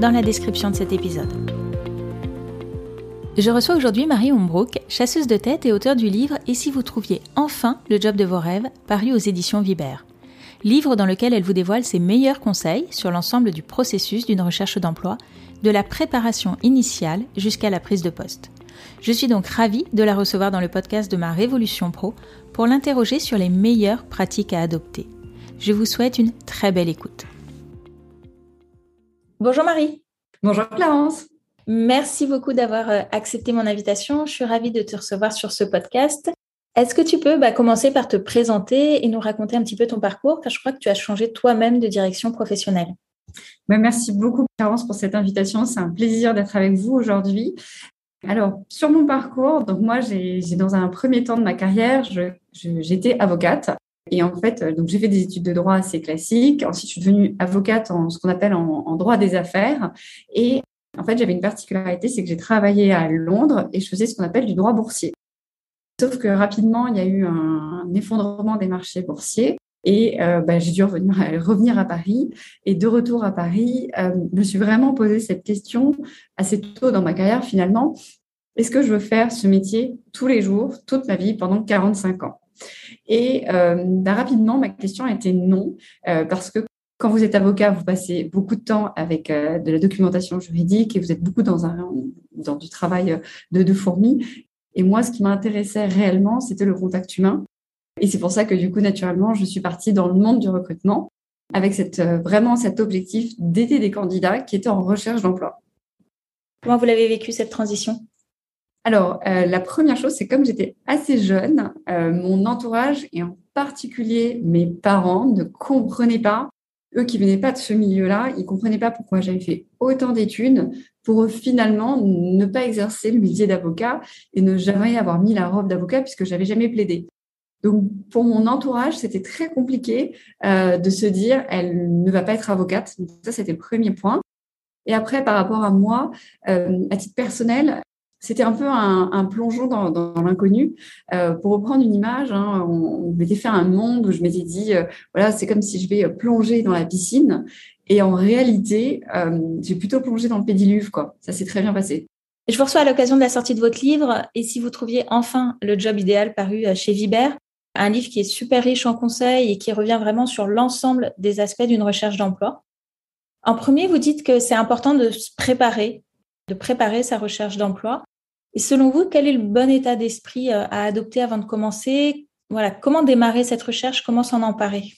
dans la description de cet épisode. Je reçois aujourd'hui Marie Ombrook, chasseuse de tête et auteure du livre Et si vous trouviez enfin le job de vos rêves, paru aux éditions Vibert. Livre dans lequel elle vous dévoile ses meilleurs conseils sur l'ensemble du processus d'une recherche d'emploi, de la préparation initiale jusqu'à la prise de poste. Je suis donc ravie de la recevoir dans le podcast de ma Révolution Pro pour l'interroger sur les meilleures pratiques à adopter. Je vous souhaite une très belle écoute. Bonjour Marie. Bonjour Clarence. Merci beaucoup d'avoir euh, accepté mon invitation. Je suis ravie de te recevoir sur ce podcast. Est-ce que tu peux bah, commencer par te présenter et nous raconter un petit peu ton parcours, car je crois que tu as changé toi-même de direction professionnelle. Bah, merci beaucoup Clarence pour cette invitation. C'est un plaisir d'être avec vous aujourd'hui. Alors, sur mon parcours, donc moi, j'ai dans un premier temps de ma carrière, j'étais avocate. Et en fait, donc j'ai fait des études de droit assez classiques. Ensuite, je suis devenue avocate en ce qu'on appelle en, droit des affaires. Et en fait, j'avais une particularité, c'est que j'ai travaillé à Londres et je faisais ce qu'on appelle du droit boursier. Sauf que rapidement, il y a eu un effondrement des marchés boursiers. Et euh, bah, j'ai dû revenir, revenir à Paris. Et de retour à Paris, euh, je me suis vraiment posé cette question assez tôt dans ma carrière finalement. Est-ce que je veux faire ce métier tous les jours, toute ma vie, pendant 45 ans? Et euh, bah, rapidement, ma question était non, parce que quand vous êtes avocat, vous passez beaucoup de temps avec de la documentation juridique et vous êtes beaucoup dans, un, dans du travail de, de fourmi. Et moi, ce qui m'intéressait réellement, c'était le contact humain. Et c'est pour ça que du coup, naturellement, je suis partie dans le monde du recrutement avec euh, vraiment cet objectif d'aider des candidats qui étaient en recherche d'emploi. Comment vous l'avez vécu cette transition? Alors, euh, la première chose, c'est comme j'étais assez jeune, euh, mon entourage et en particulier mes parents ne comprenaient pas, eux qui venaient pas de ce milieu-là, ils comprenaient pas pourquoi j'avais fait autant d'études pour finalement ne pas exercer le métier d'avocat et ne jamais avoir mis la robe d'avocat puisque j'avais jamais plaidé. Donc, pour mon entourage, c'était très compliqué euh, de se dire, elle ne va pas être avocate. Ça, c'était le premier point. Et après, par rapport à moi, euh, à titre personnel, c'était un peu un, plongeon dans, l'inconnu. Euh, pour reprendre une image, hein, on, on m'était fait un monde où je m'étais dit, voilà, c'est comme si je vais plonger dans la piscine. Et en réalité, j'ai plutôt plongé dans le pédiluve, quoi. Ça s'est très bien passé. Je vous reçois à l'occasion de la sortie de votre livre. Et si vous trouviez enfin le job idéal paru chez Vibert, un livre qui est super riche en conseils et qui revient vraiment sur l'ensemble des aspects d'une recherche d'emploi. En premier, vous dites que c'est important de se préparer, de préparer sa recherche d'emploi. Et selon vous, quel est le bon état d'esprit euh, à adopter avant de commencer? Voilà, comment démarrer cette recherche? Comment s'en emparer?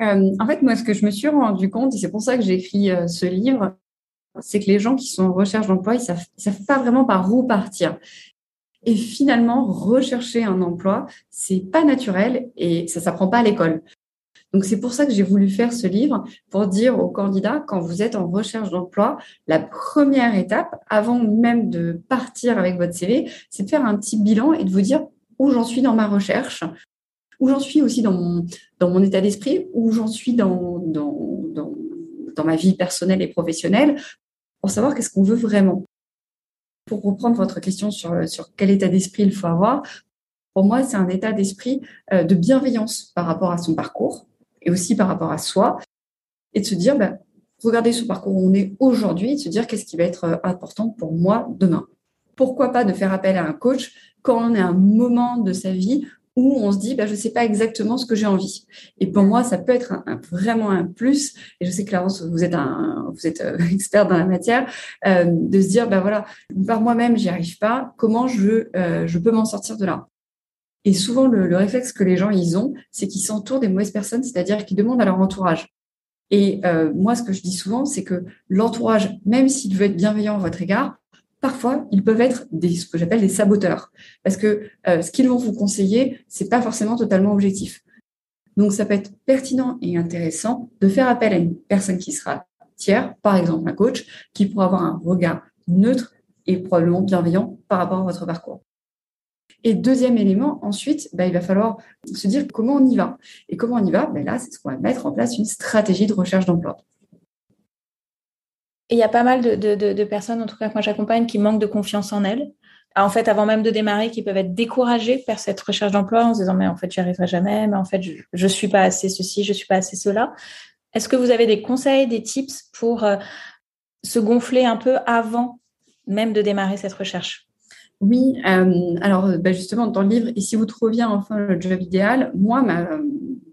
Euh, En fait, moi, ce que je me suis rendu compte, et c'est pour ça que j'ai écrit euh, ce livre, c'est que les gens qui sont en recherche d'emploi, ils savent, savent pas vraiment par où partir. Et finalement, rechercher un emploi, c'est pas naturel et ça s'apprend pas à l'école. Donc c'est pour ça que j'ai voulu faire ce livre pour dire aux candidats quand vous êtes en recherche d'emploi, la première étape avant même de partir avec votre CV, c'est de faire un petit bilan et de vous dire où j'en suis dans ma recherche, où j'en suis aussi dans mon dans mon état d'esprit, où j'en suis dans dans, dans ma vie personnelle et professionnelle pour savoir qu'est-ce qu'on veut vraiment. Pour reprendre votre question sur, sur quel état d'esprit il faut avoir, pour moi, c'est un état d'esprit euh, de bienveillance par rapport à son parcours et aussi par rapport à soi et de se dire, bah, regardez ce parcours où on est aujourd'hui et de se dire qu'est-ce qui va être euh, important pour moi demain. Pourquoi pas de faire appel à un coach quand on est à un moment de sa vie où on se dit, bah, je ne sais pas exactement ce que j'ai envie. Et pour moi, ça peut être vraiment un plus. Et je sais que Clarence, vous êtes un, euh, expert dans la matière, euh, de se dire, bah voilà, par moi-même, j'y arrive pas. Comment je peux m'en sortir de là? Et souvent, le, le, réflexe que les gens ils ont, c'est qu'ils s'entourent des mauvaises personnes, c'est-à-dire qu'ils demandent à leur entourage. Et euh, moi, ce que je dis souvent, c'est que l'entourage, même s'il veut être bienveillant à votre égard, parfois, ils peuvent être ce que j'appelle des saboteurs. Parce que euh, ce qu'ils vont vous conseiller, c'est pas forcément totalement objectif. Donc, ça peut être pertinent et intéressant de faire appel à une personne qui sera tiers, par exemple un coach, qui pourra avoir un regard neutre et probablement bienveillant par rapport à votre parcours. Et deuxième élément, ensuite, bah, il va falloir se dire comment on y va. Et comment on y va ben Là, c'est ce qu'on va mettre en place une stratégie de recherche d'emploi. Et il y a pas mal de, personnes, en tout cas que moi j'accompagne, qui manquent de confiance en elles. En fait, avant même de démarrer, qui peuvent être découragées par cette recherche d'emploi en se disant mais en fait j'y arriverai jamais, mais en fait je, ne suis pas assez ceci, je suis pas assez cela. Est-ce que vous avez des conseils, des tips pour euh, se gonfler un peu avant même de démarrer cette recherche? Oui, euh, alors bah, justement, dans le livre, et si vous trouviez enfin le job idéal, moi,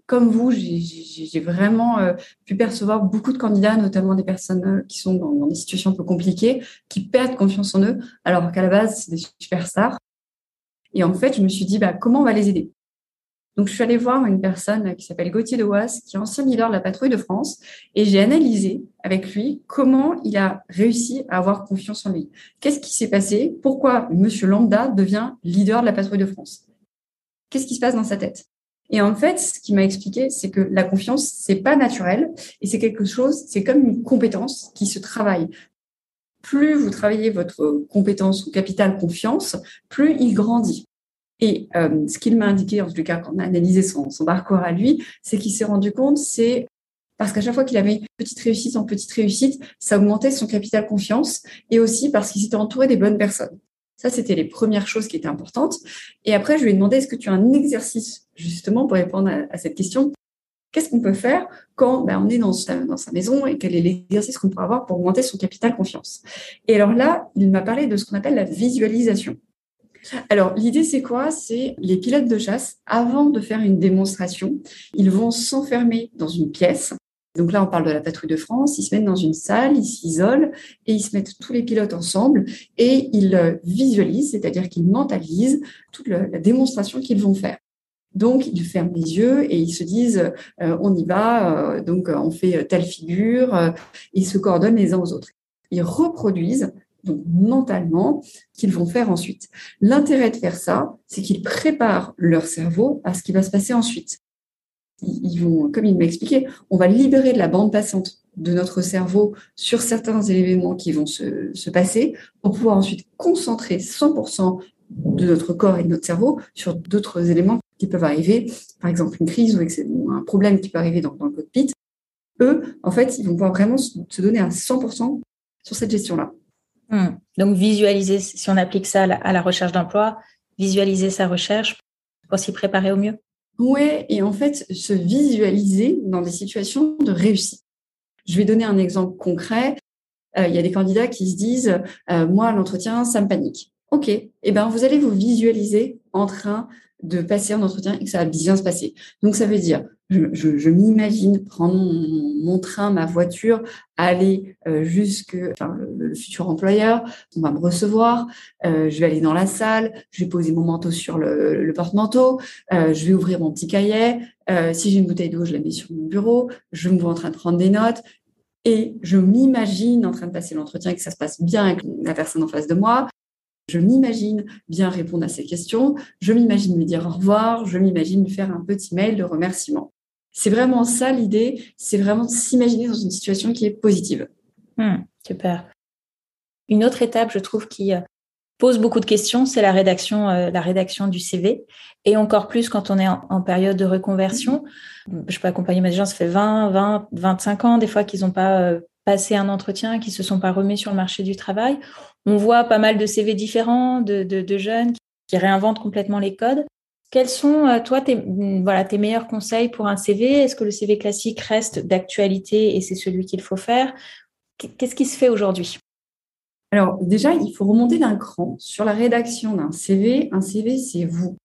comme vous, j'ai vraiment euh, pu percevoir beaucoup de candidats, notamment des personnes euh, qui sont dans, des situations un peu compliquées, qui perdent confiance en eux, alors qu'à la base, c'est des superstars. Et en fait, je me suis dit, bah, comment on va les aider? Donc, je suis allée voir une personne qui s'appelle Gauthier Dewas, qui est ancien leader de la patrouille de France, et j'ai analysé avec lui comment il a réussi à avoir confiance en lui. Qu'est-ce qui s'est passé? Pourquoi Monsieur Lambda devient leader de la patrouille de France? Qu'est-ce qui se passe dans sa tête? Et en fait, ce qu'il m'a expliqué, c'est que la confiance, c'est pas naturel, et c'est quelque chose, c'est comme une compétence qui se travaille. Plus vous travaillez votre compétence ou capital confiance, plus il grandit. Et euh, ce qu'il m'a indiqué, en tout cas, quand on a analysé son, parcours à lui, c'est qu'il s'est rendu compte, c'est parce qu'à chaque fois qu'il avait petite réussite en petite réussite, ça augmentait son capital confiance et aussi parce qu'il s'était entouré des bonnes personnes. Ça, c'était les premières choses qui étaient importantes. Et après, je lui ai demandé, est-ce que tu as un exercice justement pour répondre à, cette question? Qu'est-ce qu'on peut faire quand ben, on est dans sa, dans sa maison et quel est l'exercice qu'on peut avoir pour augmenter son capital confiance? Et alors là, il m'a parlé de ce qu'on appelle la visualisation. Alors, l'idée, c'est quoi? C'est les pilotes de chasse, avant de faire une démonstration, ils vont s'enfermer dans une pièce. Donc là, on parle de la patrouille de France. Ils se mettent dans une salle, ils s'isolent et ils se mettent tous les pilotes ensemble et ils euh, visualisent, c'est-à-dire qu'ils mentalisent toute la démonstration qu'ils vont faire. Donc, ils ferment les yeux et ils se disent, euh, on y va, euh, donc on fait telle figure, ils se coordonnent les uns aux autres. Ils reproduisent donc mentalement, qu'ils vont faire ensuite. L'intérêt de faire ça, c'est qu'ils préparent leur cerveau à ce qui va se passer ensuite. Ils vont, comme il m'a expliqué, on va libérer de la bande passante de notre cerveau sur certains éléments qui vont se, se passer pour pouvoir ensuite concentrer 100% de notre corps et de notre cerveau sur d'autres éléments qui peuvent arriver, par exemple une crise ou un problème qui peut arriver dans, dans le cockpit. Eux, en fait, ils vont pouvoir vraiment se donner à 100% sur cette gestion-là. Hmm. Donc visualiser, si on applique ça à la, recherche d'emploi, visualiser sa recherche pour s'y préparer au mieux. Oui, et en fait, se visualiser dans des situations de réussite. Je vais donner un exemple concret. Euh, il y a des candidats qui se disent, euh, moi, l'entretien, ça me panique. OK, eh ben, vous allez vous visualiser en train de passer un entretien et que ça va bien se passer. Donc, ça veut dire, je, m'imagine prendre mon, train, ma voiture, aller euh, jusque enfin, le, futur employeur, on va me recevoir, euh, je vais aller dans la salle, je vais poser mon manteau sur le, porte-manteau, euh, je vais ouvrir mon petit cahier, si j'ai une bouteille d'eau, je la mets sur mon bureau, je me vois en train de prendre des notes, et je m'imagine en train de passer l'entretien et que ça se passe bien avec la personne en face de moi. Je m'imagine bien répondre à ces questions, je m'imagine lui dire au revoir, je m'imagine lui faire un petit mail de remerciement. C'est vraiment ça l'idée, c'est vraiment de s'imaginer dans une situation qui est positive. Hmm, super. Une autre étape, je trouve, qui euh, pose beaucoup de questions, c'est la rédaction, euh, du CV. Et encore plus quand on est en, période de reconversion. Je peux accompagner mes gens, ça fait 20, 20, 25 ans, des fois qu'ils n'ont pas euh, passé un entretien, qu'ils se sont pas remis sur le marché du travail. On voit pas mal de CV différents, de, jeunes qui réinventent complètement les codes. Quels sont, euh, toi, tes, mm, voilà, tes meilleurs conseils pour un CV Est-ce que le CV classique reste d'actualité et c'est celui qu'il faut faire? Qu'est-ce qui se fait aujourd'hui? Alors, déjà, il faut remonter d'un cran sur la rédaction d'un CV. Un CV, c'est vous.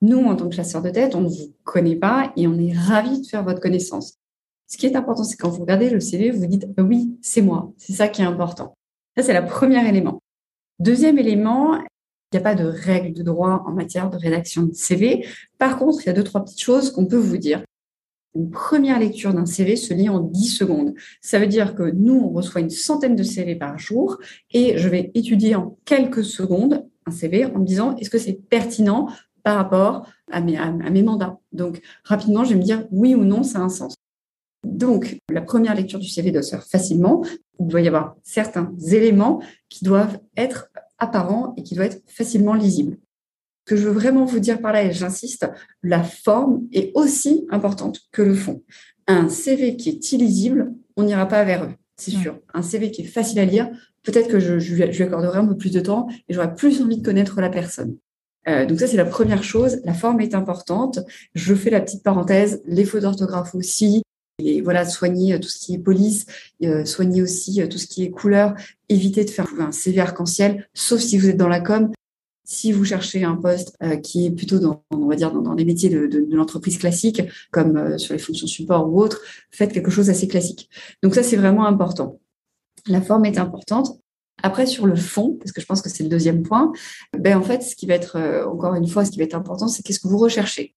Nous, en tant que chasseurs de tête, on ne vous connaît pas et on est ravis de faire votre connaissance. Ce qui est important, c'est quand vous regardez le CV, vous dites oui, c'est moi. C'est ça qui est important. Ça, c'est le premier élément. Deuxième élément, il n'y a pas de règle de droit en matière de rédaction de CV. Par contre, il y a deux, trois petites choses qu'on peut vous dire. Une première lecture d'un CV se lit en 10 secondes. Ça veut dire que nous, on reçoit une centaine de CV par jour et je vais étudier en quelques secondes un CV en me disant est-ce que c'est pertinent par rapport à mes, à mes mandats? Donc, rapidement, je vais me dire oui ou non, ça a un sens. Donc, la première lecture du CV doit se faire facilement. Il doit y avoir certains éléments qui doivent être apparents et qui doivent être facilement lisibles. Ce que je veux vraiment vous dire par là, et j'insiste, la forme est aussi importante que le fond. Un CV qui est illisible, on n'ira pas vers eux, c'est sûr. Un CV qui est facile à lire, peut-être que je, je, lui accorderai un peu plus de temps et j'aurai plus envie de connaître la personne. Euh, donc ça, c'est la première chose. La forme est importante. Je fais la petite parenthèse, les fautes d'orthographe aussi. Et voilà, soigner euh, tout ce qui est police, euh, soigner aussi tout ce qui est couleur. Éviter de faire un CV arc-en-ciel, sauf si vous êtes dans la com. Si vous cherchez un poste qui est plutôt dans, on va dire, dans, les métiers de, de, l'entreprise classique, comme sur les fonctions support ou autres, faites quelque chose d'assez classique. Donc ça, c'est vraiment important. La forme est importante. Après, sur le fond, parce que je pense que c'est le deuxième point, ben en fait, ce qui va être, euh, encore une fois, ce qui va être important, c'est qu'est-ce que vous recherchez.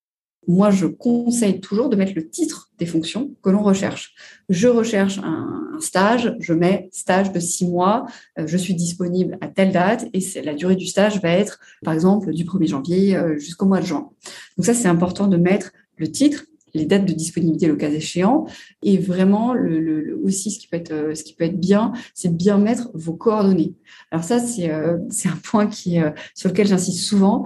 Moi, je conseille toujours de mettre le titre des fonctions que l'on recherche. Je recherche un, stage, je mets stage de six mois, euh, je suis disponible à telle date et la durée du stage va être, par exemple, du 1er janvier euh, jusqu'au mois de juin. Donc ça, c'est important de mettre le titre les dates de disponibilité le cas échéant. Et vraiment, le, aussi, ce qui peut être, euh, ce qui peut être bien, c'est de bien mettre vos coordonnées. Alors ça, c'est euh, un point qui, euh, sur lequel j'insiste souvent.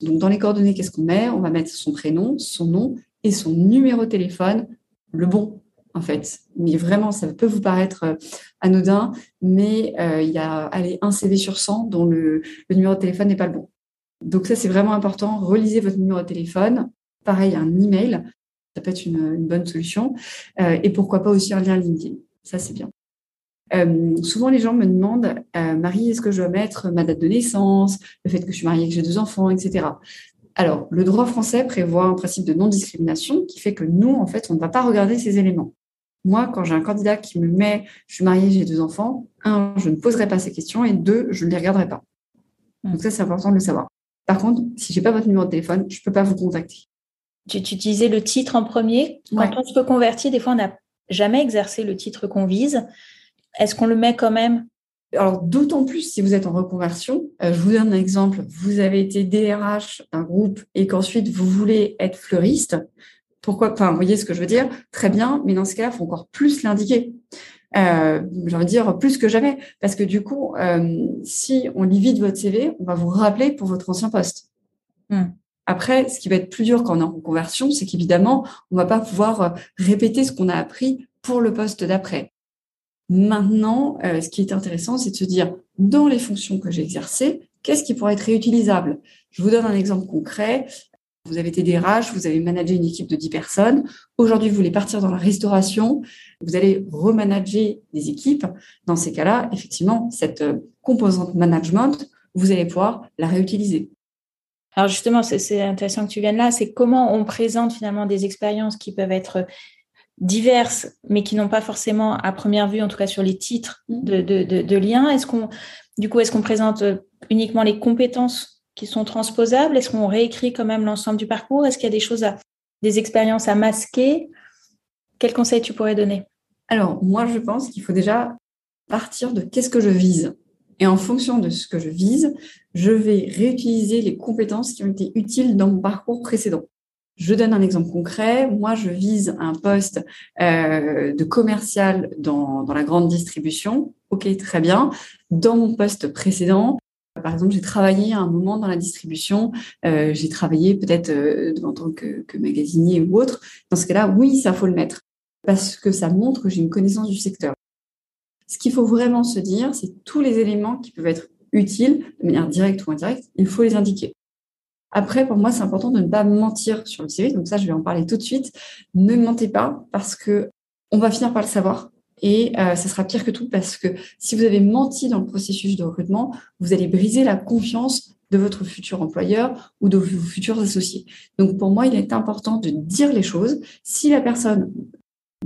Donc, dans les coordonnées, qu'est-ce qu'on met? On va mettre son prénom, son nom et son numéro de téléphone, le bon, en fait. Mais vraiment, ça peut vous paraître anodin, mais il y a allez, un CV sur 100 dont le, le numéro de téléphone n'est pas le bon. Donc ça, c'est vraiment important. Relisez votre numéro de téléphone. Pareil, un email ça peut être une, bonne solution. Euh, et pourquoi pas aussi un lien LinkedIn. Ça, c'est bien. Euh, souvent, les gens me demandent, euh, Marie, est-ce que je dois mettre ma date de naissance, le fait que je suis mariée, que j'ai deux enfants, etc. Alors, le droit français prévoit un principe de non-discrimination qui fait que nous, en fait, on ne va pas regarder ces éléments. Moi, quand j'ai un candidat qui me met, je suis mariée, j'ai deux enfants, un, je ne poserai pas ces questions et deux, je ne les regarderai pas. Donc ça, c'est important de le savoir. Par contre, si j'ai pas votre numéro de téléphone, je peux pas vous contacter. Tu, utilisais le titre en premier. Quand on se reconvertit, des fois, on n'a jamais exercé le titre qu'on vise. Est-ce qu'on le met quand même? Alors, d'autant plus si vous êtes en reconversion. Euh, je vous donne un exemple. Vous avez été DRH d'un groupe et qu'ensuite vous voulez être fleuriste. Pourquoi? Enfin, vous voyez ce que je veux dire? Très bien, mais dans ce cas-là, il faut encore plus l'indiquer. Euh, j'ai envie de dire plus que jamais, parce que du coup, euh, si on lit vite votre CV, on va vous rappeler pour votre ancien poste. Hmm. Après, ce qui va être plus dur quand on est en reconversion, c'est qu'évidemment, on va pas pouvoir euh, répéter ce qu'on a appris pour le poste d'après. Maintenant, euh, ce qui est intéressant, c'est de se dire, dans les fonctions que j'ai exercées, qu'est-ce qui pourrait être réutilisable? Je vous donne un exemple concret. Vous avez été DRH, vous avez managé une équipe de 10 personnes. Aujourd'hui, vous voulez partir dans la restauration. Vous allez remanager des équipes. Dans ces cas-là, effectivement, cette euh, composante management, vous allez pouvoir la réutiliser. Alors justement, c'est intéressant que tu viennes là, c'est comment on présente finalement des expériences qui peuvent être diverses, mais qui n'ont pas forcément à première vue, en tout cas sur les titres mm. de, de, de, liens. Est-ce qu'on, du coup, est-ce qu'on présente uniquement les compétences qui sont transposables? Est-ce qu'on réécrit quand même l'ensemble du parcours? Est-ce qu'il y a des choses à, des expériences à masquer? Quels conseils tu pourrais donner? Alors, moi, je pense qu'il faut déjà partir de qu'est-ce que je vise. Et en fonction de ce que je vise, je vais réutiliser les compétences qui ont été utiles dans mon parcours précédent. Je donne un exemple concret. Moi, je vise un poste euh, de commercial dans, dans la grande distribution. OK, très bien. Dans mon poste précédent, par exemple, j'ai travaillé à un moment dans la distribution, euh, j'ai travaillé peut-être euh, en tant que, que, magasinier ou autre. Dans ce cas-là, oui, ça faut le mettre parce que ça montre que j'ai une connaissance du secteur. Ce qu'il faut vraiment se dire, c'est tous les éléments qui peuvent être utiles de manière directe ou indirecte, il faut les indiquer. Après, pour moi, c'est important de ne pas mentir sur le CV. Donc ça, je vais en parler tout de suite. Ne mentez pas parce que on va finir par le savoir. Et euh, ça sera pire que tout parce que si vous avez menti dans le processus de recrutement, vous allez briser la confiance de votre futur employeur ou de vos futurs associés. Donc pour moi, il est important de dire les choses. Si la personne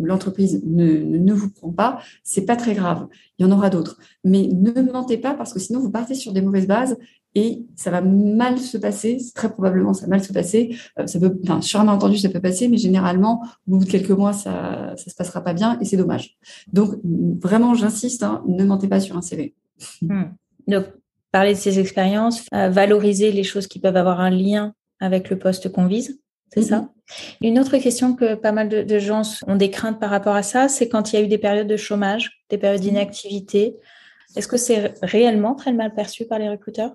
l'entreprise ne, ne, vous prend pas, c'est pas très grave. Il y en aura d'autres. Mais ne mentez pas parce que sinon vous partez sur des mauvaises bases et ça va mal se passer. Très probablement, ça va mal se passer. Euh, ça peut, enfin, sûrement entendu, ça peut passer, mais généralement, au bout de quelques mois, ça, ça se passera pas bien et c'est dommage. Donc, vraiment, j'insiste, hein, ne mentez pas sur un CV. Hmm. Donc, parler de ces expériences, euh, valoriser les choses qui peuvent avoir un lien avec le poste qu'on vise. C'est ça? Mhm. Une autre question que pas mal de, gens ont des craintes par rapport à ça, c'est quand il y a eu des périodes de chômage, des périodes d'inactivité. Est-ce que c'est réellement très mal perçu par les recruteurs?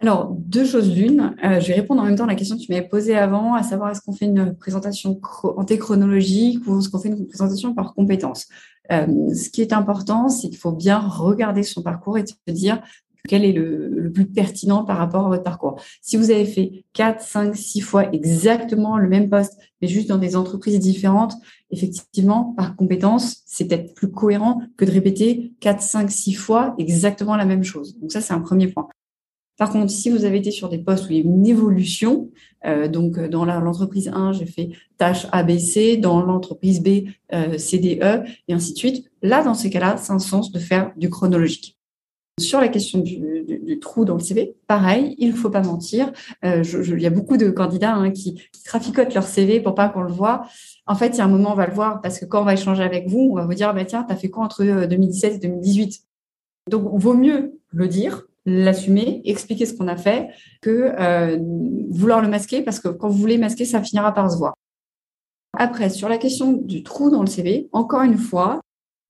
Alors, deux choses l'une. Euh, je vais répondre en même temps à la question que tu m'avais posée avant, à savoir est-ce qu'on fait une présentation antéchronologique ou est-ce qu'on fait une présentation par compétences. Euh, ce qui est important, c'est qu'il faut bien regarder son parcours et se dire quel est le, le, plus pertinent par rapport à votre parcours. Si vous avez fait 4, 5, 6 fois exactement le même poste, mais juste dans des entreprises différentes, effectivement, par compétence, c'est peut-être plus cohérent que de répéter 4, 5, 6 fois exactement la même chose. Donc ça, c'est un premier point. Par contre, si vous avez été sur des postes où il y a une évolution, euh, donc dans l'entreprise 1, j'ai fait tâche ABC, dans l'entreprise B, euh, CDE, et ainsi de suite, là, dans ces cas-là, c'est un sens de faire du chronologique. Sur la question du, du, du, trou dans le CV, pareil, il ne faut pas mentir. Euh, je, il y a beaucoup de candidats hein, qui, qui, traficotent leur CV pour pas qu'on le voit. En fait, il y a un moment, on va le voir parce que quand on va échanger avec vous, on va vous dire, bah, tiens, tu as fait quoi entre 2017 et 2018 Donc, vaut mieux le dire, l'assumer, expliquer ce qu'on a fait, que euh, vouloir le masquer, parce que quand vous voulez masquer, ça finira par se voir. Après, sur la question du trou dans le CV, encore une fois,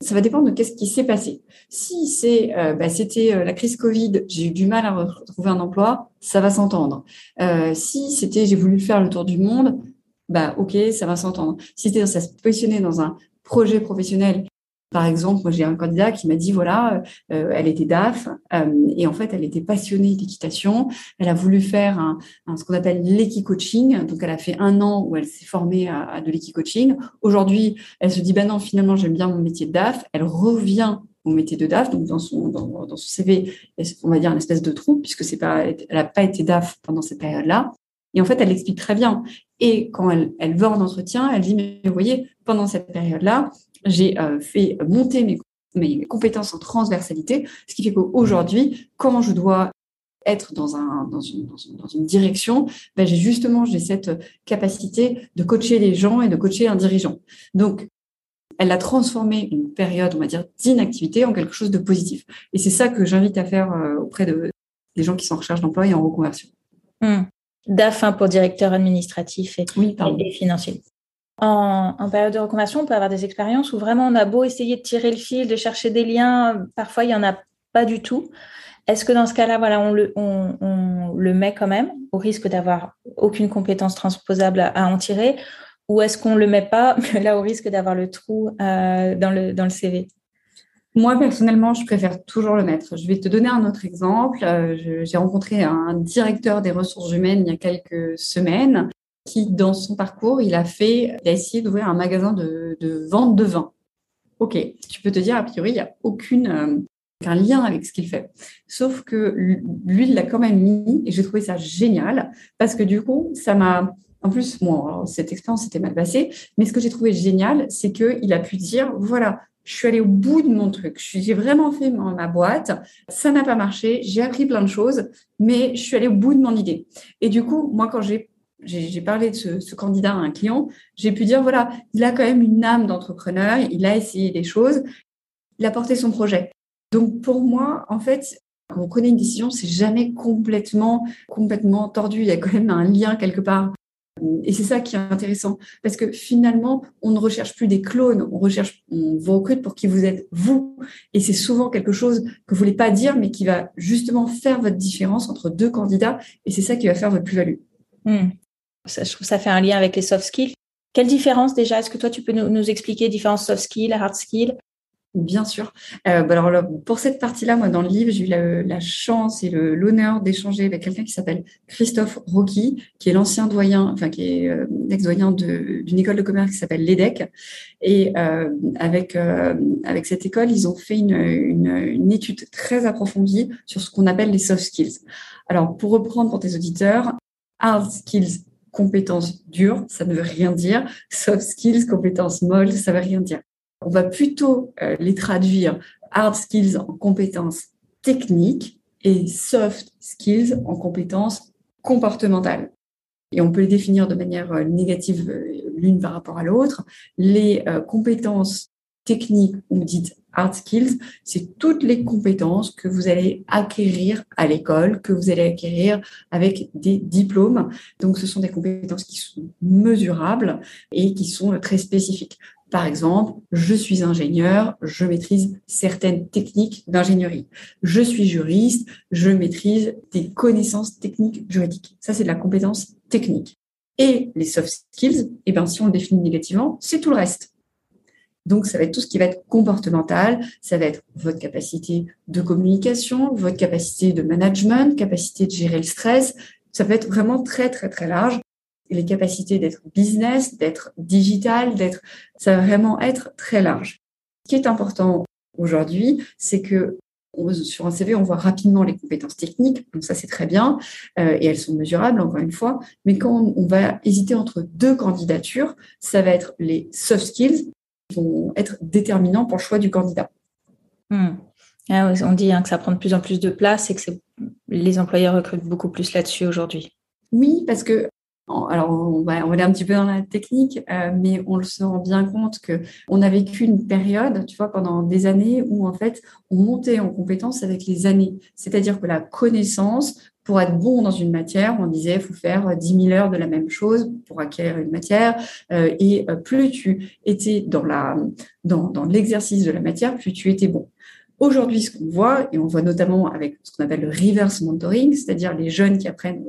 ça va dépendre de qu'est-ce qui s'est passé. Si c'est, euh, bah, c'était euh, la crise Covid, j'ai eu du mal à retrouver un emploi, ça va s'entendre. Si c'était, j'ai voulu faire le tour du monde, bah ok, ça va s'entendre. Si c'était, ça se positionnait dans un projet professionnel par exemple, moi j'ai un candidat qui m'a dit voilà, euh, elle était DAF euh, et en fait elle était passionnée d'équitation. Elle a voulu faire un, un ce qu'on appelle l'équi-coaching. Donc elle a fait un an où elle s'est formée à, à de l'équi-coaching. Aujourd'hui, elle se dit ben non, finalement j'aime bien mon métier de DAF. Elle revient au métier de DAF. Donc dans son dans, dans son CV, on va dire une espèce de trou puisque c'est pas, elle n'a pas été DAF pendant cette période-là. Et en fait, elle l'explique très bien. Et quand elle, elle va en entretien, elle dit, mais vous voyez, pendant cette période-là, j'ai euh, fait monter mes, mes, compétences en transversalité, ce qui fait qu'aujourd'hui, quand je dois être dans, un, dans, une, dans, une, dans une direction, ben j'ai justement j'ai cette capacité de coacher les gens et de coacher un dirigeant. Donc, elle a transformé une période, on va dire, d'inactivité en quelque chose de positif. Et c'est ça que j'invite à faire euh, auprès de, des gens qui sont en recherche d'emploi et en reconversion. Mmh. Pour directeur administratif et, oui, et, et financier. En, période de reconversion, on peut avoir des expériences où vraiment on a beau essayer de tirer le fil, de chercher des liens, parfois il n'y en a pas du tout. Est-ce que dans ce cas-là, voilà, on le, met quand même au risque d'avoir aucune compétence transposable à, en tirer ou est-ce qu'on ne le met pas, là au risque d'avoir le trou euh, dans, le, dans le CV moi, personnellement, je préfère toujours le mettre. Je vais te donner un autre exemple. Euh, J'ai rencontré un directeur des ressources humaines il y a quelques semaines qui, dans son parcours, il a fait, il essayé d'ouvrir un magasin de, vente de vin. Ok, tu peux te dire, a priori, il n'y a aucune, euh, aucun lien avec ce qu'il fait. Sauf que lui, il l'a quand même mis et j'ai trouvé ça génial parce que du coup, ça m'a en plus, moi, cette expérience s'était mal passée, mais ce que j'ai trouvé génial, c'est qu'il a pu dire, voilà, je suis allée au bout de mon truc. J'ai vraiment fait ma, ma boîte. Ça n'a pas marché. J'ai appris plein de choses, mais je suis allée au bout de mon idée. Et du coup, moi, quand j'ai j'ai parlé de ce, ce, candidat à un client, j'ai pu dire, voilà, il a quand même une âme d'entrepreneur, il a essayé des choses, il a porté son projet. Donc, pour moi, en fait, quand vous prenez une décision, c'est jamais complètement, complètement tordu. Il y a quand même un lien quelque part et c'est ça qui est intéressant, parce que finalement, on ne recherche plus des clones, on recherche, on vous recrute pour qui vous êtes vous. Et c'est souvent quelque chose que vous voulez pas dire, mais qui va justement faire votre différence entre deux candidats, et c'est ça qui va faire votre plus-value. Mmh. Je trouve ça fait un lien avec les soft skills. Quelle différence déjà Est-ce que toi, tu peux nous, nous expliquer différents soft skills, hard skills? Bien sûr. Euh, bah alors, pour cette partie-là, moi, dans le livre, j'ai eu la, chance et l'honneur d'échanger avec quelqu'un qui s'appelle Christophe Rocky, qui est l'ancien doyen, enfin, qui est euh, l'ex-doyen d'une école de commerce qui s'appelle l'EDEC. Et euh, avec, euh, avec cette école, ils ont fait une étude très approfondie sur ce qu'on appelle les soft skills. Alors, pour reprendre pour tes auditeurs, hard skills, compétences dures, ça ne veut rien dire. Soft skills, compétences molles, ça veut rien dire on va plutôt euh, les traduire hard skills en compétences techniques et soft skills en compétences comportementales. Et on peut les définir de manière euh, négative euh, l'une par rapport à l'autre. Les compétences techniques ou dites hard skills, c'est toutes les compétences que vous allez acquérir à l'école, que vous allez acquérir avec des diplômes. Donc, ce sont des compétences qui sont mesurables et qui sont très spécifiques. Par exemple, je suis ingénieur, je maîtrise certaines techniques d'ingénierie. Je suis juriste, je maîtrise des connaissances techniques juridiques. Ça, c'est de la compétence technique. Et les soft skills, eh ben, si on le définit négativement, c'est tout le reste. Donc, ça va être tout ce qui va être comportemental, ça va être votre capacité de communication, votre capacité de management, capacité de gérer le stress. Ça peut être vraiment très, très, très large. Les capacités d'être business, d'être digital, d'être, ça va vraiment être très large. Ce qui est important aujourd'hui, c'est que sur un CV, on voit rapidement les compétences techniques, donc ça c'est très bien, euh, et elles sont mesurables encore une fois. Mais quand on va hésiter entre deux candidatures, ça va être les soft skills vont être déterminants pour le choix du candidat. Hmm. Ah on dit hein, que ça prend de plus en plus de place et que les employeurs recrutent beaucoup plus là-dessus aujourd'hui. Oui, parce que alors on va, aller un petit peu dans la technique, euh, mais on se rend bien compte que on a vécu une période, tu vois, pendant des années où en fait on montait en compétence avec les années. C'est-à-dire que la connaissance, pour être bon dans une matière, on disait il faut faire 10 000 heures de la même chose pour acquérir une matière, euh, et euh, plus tu étais dans la dans, dans l'exercice de la matière, plus tu étais bon. Aujourd'hui, ce qu'on voit, et on voit notamment avec ce qu'on appelle le reverse mentoring, c'est-à-dire les jeunes qui apprennent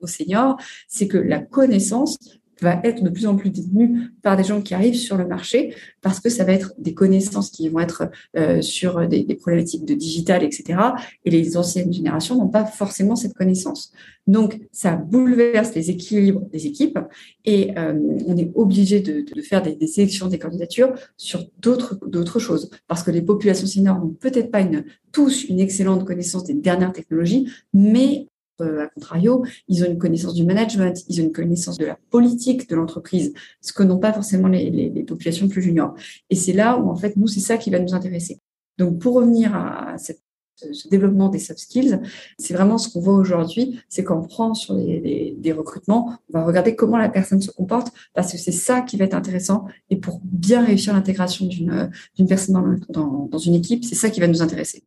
aux seniors, c'est que la connaissance va être de plus en plus détenue par des gens qui arrivent sur le marché parce que ça va être des connaissances qui vont être euh, sur des, problématiques de digital, etc. Et les anciennes générations n'ont pas forcément cette connaissance. Donc, ça bouleverse les équilibres des équipes et euh, on est obligé de, faire des, des, sélections des candidatures sur d'autres choses parce que les populations seniors n'ont peut-être pas une, tous une excellente connaissance des dernières technologies, mais à contrario, ils ont une connaissance du management, ils ont une connaissance de la politique de l'entreprise, ce que n'ont pas forcément les, populations plus juniors. Et c'est là où, en fait, nous, c'est ça qui va nous intéresser. Donc, pour revenir à ce développement des soft skills, c'est vraiment ce qu'on voit aujourd'hui, c'est qu'on prend sur les, des recrutements, on va regarder comment la personne se comporte, parce que c'est ça qui va être intéressant. Et pour bien réussir l'intégration d'une personne dans, dans, dans, une équipe, c'est ça qui va nous intéresser.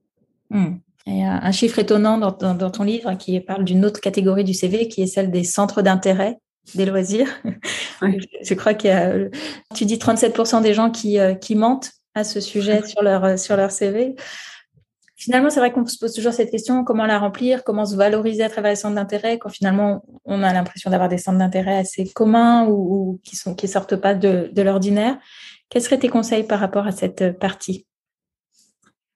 Hmm. Il y a un chiffre étonnant dans, ton livre qui parle d'une autre catégorie du CV qui est celle des centres d'intérêt des loisirs. Je crois qu'il y a, tu dis 37% des gens qui, euh, qui mentent à ce sujet sur leur, sur leur CV. Finalement, c'est vrai qu'on se pose toujours cette question, comment la remplir, comment se valoriser à travers les centres d'intérêt quand finalement on a l'impression d'avoir des centres d'intérêt assez communs ou, qui sont qui sortent pas de, de l'ordinaire. Quels seraient tes conseils par rapport à cette partie?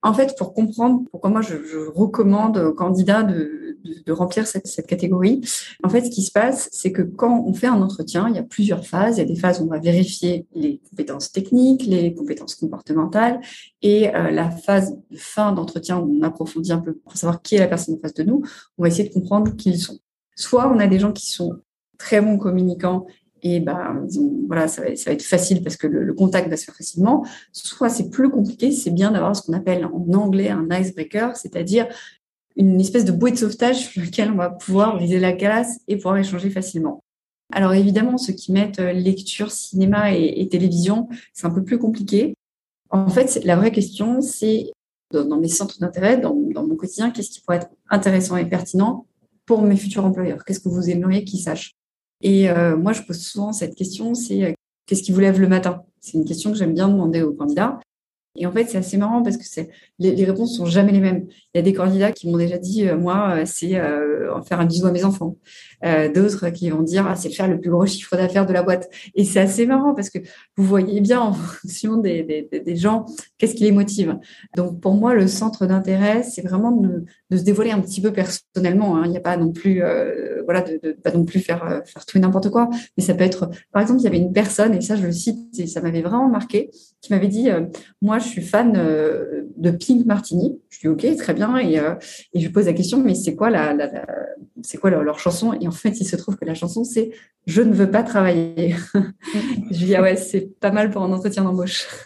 En fait, pour comprendre pourquoi moi je, recommande aux candidats de, remplir cette, catégorie, en fait, ce qui se passe, c'est que quand on fait un entretien, il y a plusieurs phases. Il y a des phases où on va vérifier les compétences techniques, les compétences comportementales, et euh, la phase fin d'entretien où on approfondit un peu pour savoir qui est la personne en face de nous. On va essayer de comprendre qui ils sont. Soit on a des gens qui sont très bons communicants et ben, voilà, ça va, être facile parce que le, contact va se faire facilement. Soit c'est plus compliqué, c'est bien d'avoir ce qu'on appelle en anglais un icebreaker, c'est-à-dire une espèce de bouée de sauvetage sur lequel on va pouvoir briser la glace et pouvoir échanger facilement. Alors évidemment, ceux qui mettent euh, lecture, cinéma et, télévision, c'est un peu plus compliqué. En fait, la vraie question, c'est dans, mes centres d'intérêt, dans, dans mon quotidien, qu'est-ce qui pourrait être intéressant et pertinent pour mes futurs employeurs? Qu'est-ce que vous aimeriez qu'ils sachent? Et euh, moi, je pose souvent cette question, c'est euh, qu'est-ce qui vous lève le matin? C'est une question que j'aime bien demander aux candidats. Et en fait, c'est assez marrant parce que les, les, réponses sont jamais les mêmes. Il y a des candidats qui m'ont déjà dit, euh, moi, c'est faire un bisou à mes enfants. D'autres qui vont dire, ah, c'est faire le plus gros chiffre d'affaires de la boîte. Et c'est assez marrant parce que vous voyez bien en fonction des, gens, qu'est-ce qui les motive. Donc, pour moi, le centre d'intérêt, c'est vraiment de, se dévoiler un petit peu personnellement. Hein. Il n'y a pas non plus voilà, de, de pas non plus faire, euh, faire tout et n'importe quoi. Mais ça peut être, par exemple, il y avait une personne, et ça, je le cite, et ça m'avait vraiment marqué, qui m'avait dit, euh, moi, je suis fan euh, de Pink Martini. Je dis, OK, très bien. Et, et je pose la question, mais c'est quoi la, c'est quoi leur, chanson? Et en fait, il se trouve que la chanson, c'est Je ne veux pas travailler. je lui dis, ah ouais, c'est pas mal pour un entretien d'embauche.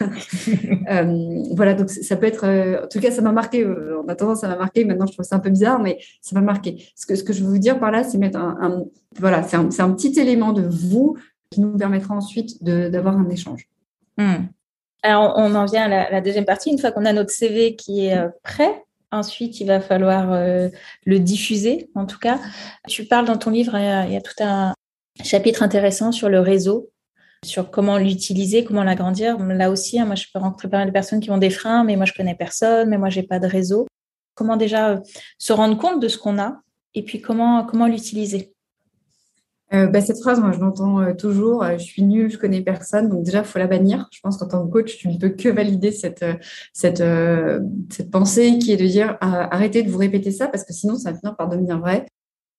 voilà, donc ça peut être, en tout cas, ça m'a marqué. en attendant, ça m'a marqué. Maintenant, je trouve ça un peu bizarre, mais ça m'a marqué. Ce que, ce que je veux vous dire par là, c'est un, voilà, c'est un, petit élément de vous qui nous permettra ensuite d'avoir un échange. Hmm. Alors, on en vient à la, deuxième partie. Une fois qu'on a notre CV qui est euh, prêt, ensuite, il va falloir euh, le diffuser, en tout cas. Tu parles dans ton livre, il y a tout un chapitre intéressant sur le réseau, sur comment l'utiliser, comment l'agrandir. Là aussi, hein, moi, je peux rencontrer pas mal de personnes qui ont des freins, mais moi, je connais personne, mais moi, j'ai pas de réseau. Comment déjà euh, se rendre compte de ce qu'on a et puis comment, comment l'utiliser? Euh, bah, cette phrase, moi, je l'entends euh, toujours. Euh, je suis nulle, je connais personne. Donc déjà, faut la bannir. Je pense qu'en tant que coach, tu ne peux que valider cette cette cette pensée qui est de dire arrêtez de vous répéter ça parce que sinon, ça va finir par devenir vrai.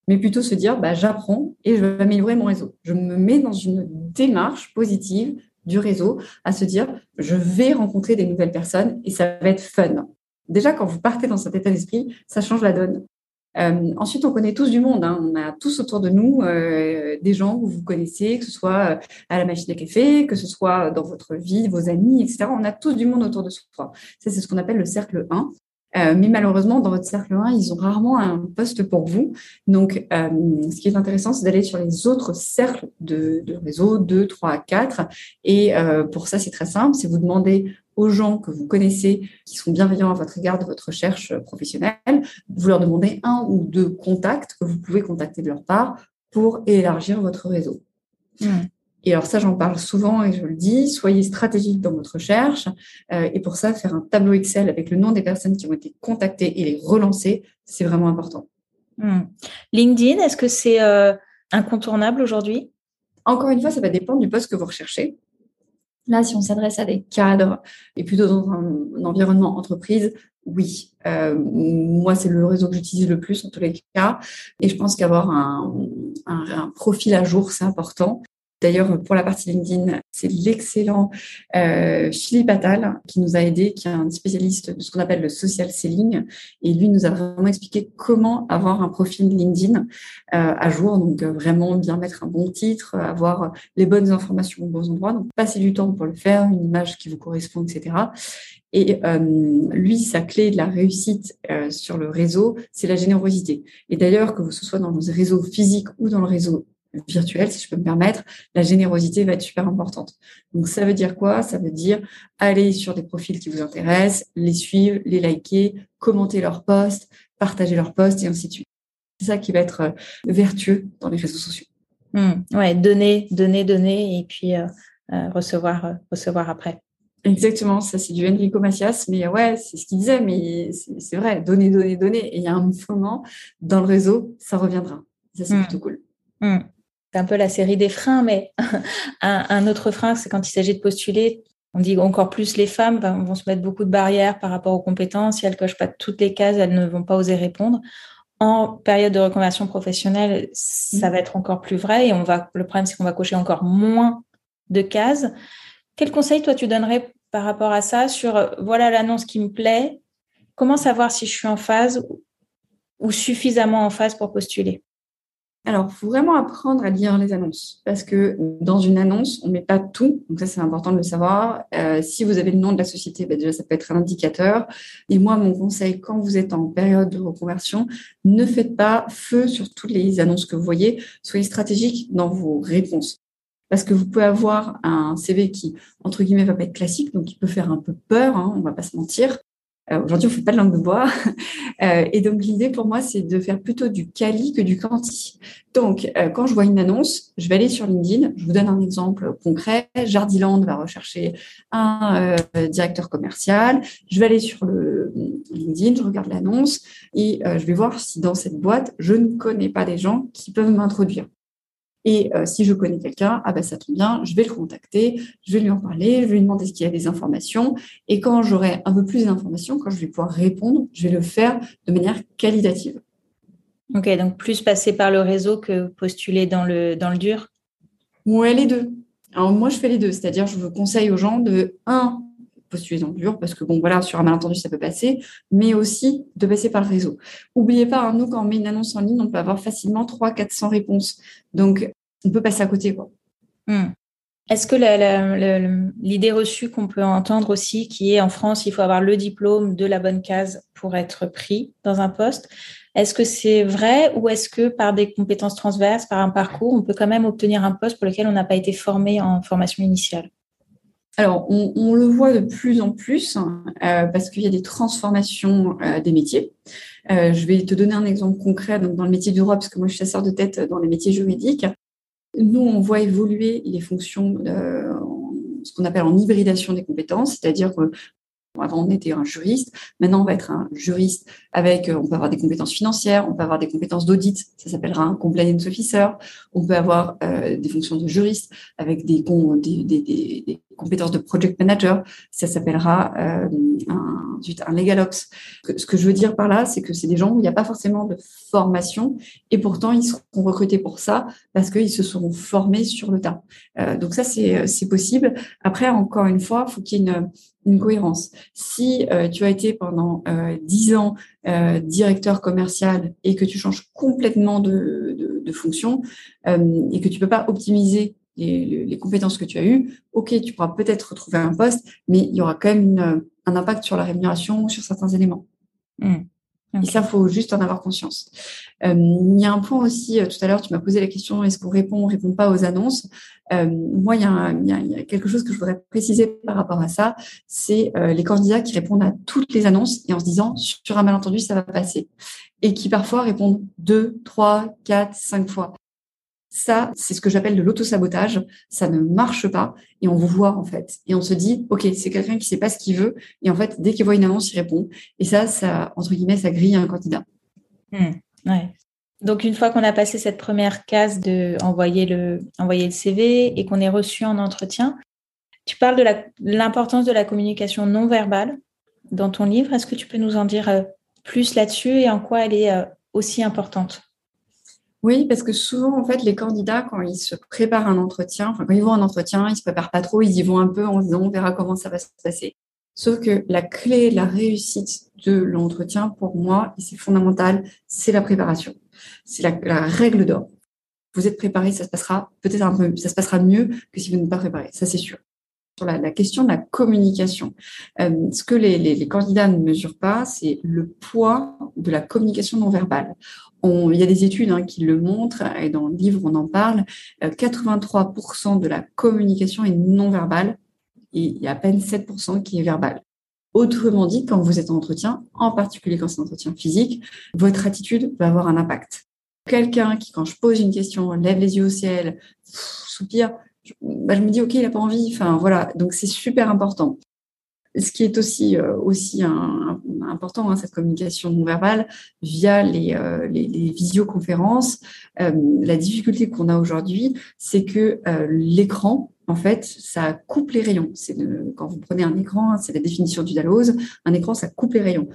Mais plutôt se dire bah, j'apprends et je vais améliorer mon réseau. Je me mets dans une démarche positive du réseau à se dire je vais rencontrer des nouvelles personnes et ça va être fun. Déjà, quand vous partez dans cet état d'esprit, ça change la donne. Euh, ensuite, on connaît tous du monde. Hein. On a tous autour de nous euh, des gens que vous connaissez, que ce soit euh, à la machine à café, que ce soit dans votre vie, vos amis, etc. On a tous du monde autour de soi. Ça, c'est ce qu'on appelle le cercle 1. mais malheureusement, dans votre cercle 1, ils ont rarement un poste pour vous. Donc, ce qui est intéressant, c'est d'aller sur les autres cercles de, de réseau, 2, 3, 4. Et pour ça, c'est très simple. C'est vous demander aux gens que vous connaissez qui sont bienveillants à votre égard de votre recherche professionnelle, vous leur demandez un ou deux contacts que vous pouvez contacter de leur part pour élargir votre réseau. Hmm. Et alors ça, j'en parle souvent et je le dis, soyez stratégique dans votre recherche. Euh, et pour ça, faire un tableau Excel avec le nom des personnes qui ont été contactées et les relancer, c'est vraiment important. Hmm. LinkedIn, est-ce que c'est euh, incontournable aujourd'hui? Encore une fois, ça va dépendre du poste que vous recherchez. Là, si on s'adresse à des cadres et plutôt dans un, environnement entreprise, oui. Euh, moi, c'est le réseau que j'utilise le plus en tous les cas. Et je pense qu'avoir un, un, profil à jour, c'est important. D'ailleurs, pour la partie LinkedIn, c'est l'excellent euh, Philippe Attal qui nous a aidé, qui est un spécialiste de ce qu'on appelle le social selling. Et lui nous a vraiment expliqué comment avoir un profil LinkedIn euh, à jour. Donc, euh, vraiment bien mettre un bon titre, avoir les bonnes informations aux bons endroits. Donc, passer du temps pour le faire, une image qui vous correspond, etc. Et euh, lui, sa clé de la réussite sur le réseau, c'est la générosité. Et d'ailleurs, que ce soit dans le réseau physique ou dans le réseau virtuel, si je peux me permettre, la générosité va être super importante. Donc ça veut dire quoi? Ça veut dire aller sur des profils qui vous intéressent, les suivre, les liker, commenter leurs posts, partager leurs posts et ainsi de suite. C'est ça qui va être euh, vertueux dans les réseaux sociaux. Mmh. ouais, donner, donner, donner et puis euh, euh, recevoir, recevoir après. Exactement, ça c'est du Enrico Macias, mais ouais, c'est ce qu'il disait, mais c'est vrai, donner, donner, donner. Et il y a un moment dans le réseau, ça reviendra. Ça c'est mmh. plutôt cool. Mmh c'est un peu la série des freins, mais un, autre frein, c'est quand il s'agit de postuler. On dit encore plus les femmes vont se mettre beaucoup de barrières par rapport aux compétences. Si elles cochent pas toutes les cases, elles ne vont pas oser répondre. En période de reconversion professionnelle, ça va être encore plus vrai et on va, le problème, c'est qu'on va cocher encore moins de cases. Quel conseil, toi, tu donnerais par rapport à ça sur, voilà l'annonce qui me plaît, comment savoir si je suis en phase ou suffisamment en phase pour postuler? Alors, faut vraiment apprendre à lire les annonces parce que dans une annonce, on met pas tout. Donc ça, c'est important de le savoir. Euh, si vous avez le nom de la société, bah, déjà, ça peut être un indicateur. Et moi, mon conseil, quand vous êtes en période de reconversion, ne faites pas feu sur toutes les annonces que vous voyez. Soyez stratégique dans vos réponses. Parce que vous pouvez avoir un CV qui, entre guillemets, va pas être classique, donc il peut faire un peu peur, hein, on va pas se mentir. Euh, aujourd'hui, on ne fait pas de langue de bois. Euh, et donc, l'idée pour moi, c'est de faire plutôt du quali que du quanti. Donc, euh, quand je vois une annonce, je vais aller sur LinkedIn. Je vous donne un exemple concret. Jardiland va rechercher un directeur commercial. Je vais aller sur le LinkedIn, je regarde l'annonce et je vais voir si dans cette boîte, je ne connais pas des gens qui peuvent m'introduire. Et euh, si je connais quelqu'un, ah ben ça tombe bien, je vais le contacter, je vais lui en parler, je vais lui demander qu'il y a des informations. Et quand j'aurai un peu plus d'informations, quand je vais pouvoir répondre, je vais le faire de manière qualitative. Ok, donc plus passer par le réseau que postuler dans le, dans le dur? Ouais, les deux. Alors moi, je fais les deux, c'est-à-dire je vous conseille aux gens de, un, postuler dans le dur, parce que bon, voilà, sur un malentendu, ça peut passer, mais aussi de passer par le réseau. N'oubliez pas, hein, nous, quand on met une annonce en ligne, on peut avoir facilement 300-400 réponses. Donc, on peut passer à côté. Quoi. Hmm. Est-ce que l'idée reçue qu'on peut entendre aussi, qui est en France, il faut avoir le diplôme de la bonne case pour être pris dans un poste, est-ce que c'est vrai ou est-ce que par des compétences transverses, par un parcours, on peut quand même obtenir un poste pour lequel on n'a pas été formé en formation initiale? Alors, on, le voit de plus en plus euh, parce qu'il y a des transformations euh, des métiers. Euh, je vais te donner un exemple concret donc, dans le métier du droit, parce que moi, je suis chasseur de tête dans les métiers juridiques. Nous, on voit évoluer les fonctions, ce qu'on appelle en hybridation des compétences, c'est-à-dire que avant, on était un juriste. Maintenant, on va être un juriste avec, on peut avoir des compétences financières, on peut avoir des compétences d'audit, ça s'appellera un compliance officer. On peut avoir des fonctions de juriste avec des compétences de project manager, ça s'appellera euh, un, un. Ce que je veux dire par là, c'est que c'est des gens où il n'y a pas forcément de formation et pourtant ils seront recrutés pour ça parce qu'ils se seront formés sur le tas. Euh, donc ça, c'est possible. Après, encore une fois, il faut qu'il y ait une, une cohérence. Si euh, tu as été pendant dix ans directeur commercial et que tu changes complètement de, de, de fonction et que tu peux pas optimiser les, compétences que tu as eues, ok, tu pourras peut-être retrouver un poste, mais il y aura quand même un impact sur la rémunération, sur certains éléments. Hmm. Et ça, faut juste en avoir conscience. Euh, il y a un point aussi, euh, tout à l'heure, tu m'as posé la question, est-ce qu'on répond, on répond pas aux annonces? Euh, Moi, il y, a, quelque chose que je voudrais préciser par rapport à ça, c'est les candidats qui répondent à toutes les annonces et en se disant, sur un malentendu, ça va passer. Et qui parfois répondent deux, trois, quatre, cinq fois. Ça, c'est ce que j'appelle de l'autosabotage. Ça ne marche pas et on vous voit en fait. Et on se dit, OK, c'est quelqu'un qui sait pas ce qu'il veut. Et en fait, dès qu'il voit une annonce, il répond. Et ça, ça, entre guillemets, ça grille un candidat. Hmm, ouais. Donc, une fois qu'on a passé cette première case de envoyer le, envoyer le CV et qu'on est reçu en entretien, tu parles de l'importance de la communication non verbale dans ton livre. Est-ce que tu peux nous en dire euh, plus là-dessus et en quoi elle est euh, aussi importante? Oui, parce que souvent, en fait, les candidats, quand ils se préparent un entretien, enfin, quand ils vont un entretien, ils se préparent pas trop, ils y vont un peu en disant, on verra comment ça va se passer. Sauf que la clé, la réussite de l'entretien, pour moi, et c'est fondamental, c'est la préparation. C'est la, règle d'or. Vous êtes préparé, ça se passera peut-être un peu, ça se passera mieux que si vous n'êtes pas préparé. Ça, c'est sûr sur la, question de la communication. Euh, ce que les, les, candidats ne mesurent pas, c'est le poids de la communication non verbale. On, il y a des études hein, qui le montrent, et dans le livre, on en parle. 83% euh, de la communication est non verbale et il y a à peine 7% qui est verbale. Autrement dit, quand vous êtes en entretien, en particulier quand c'est un entretien physique, votre attitude va avoir un impact. Quelqu'un qui, quand je pose une question, lève les yeux au ciel, soupire, bah, je me dis, OK, il n'a pas envie. Enfin, voilà. Donc, c'est super important. Ce qui est aussi, euh, aussi important, hein, cette communication non verbale via les, euh, les, visioconférences. Euh, la difficulté qu'on a aujourd'hui, c'est que l'écran, en fait, ça coupe les rayons. C'est quand vous prenez un écran, hein, c'est la définition du Dalloz, un écran, ça coupe les rayons.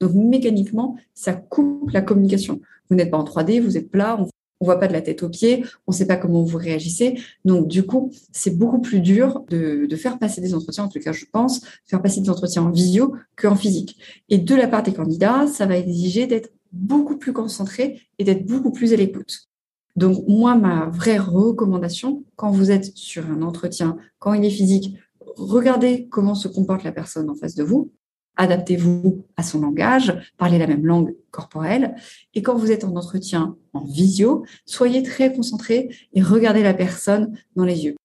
Donc mécaniquement, ça coupe la communication. Vous n'êtes pas en 3D, vous êtes plat, on on voit pas de la tête aux pieds, on ne sait pas comment vous réagissez. Donc, du coup, c'est beaucoup plus dur de, faire passer des entretiens, en tout cas, je pense, faire passer des entretiens en visio qu'en physique. Et de la part des candidats, ça va exiger d'être beaucoup plus concentré et d'être beaucoup plus à l'écoute. Donc, moi, ma vraie recommandation, quand vous êtes sur un entretien, quand il est physique, regardez comment se comporte la personne en face de vous adaptez-vous à son langage, parlez la même langue corporelle. Et quand vous êtes en entretien en visio, soyez très concentré et regardez la personne dans les yeux.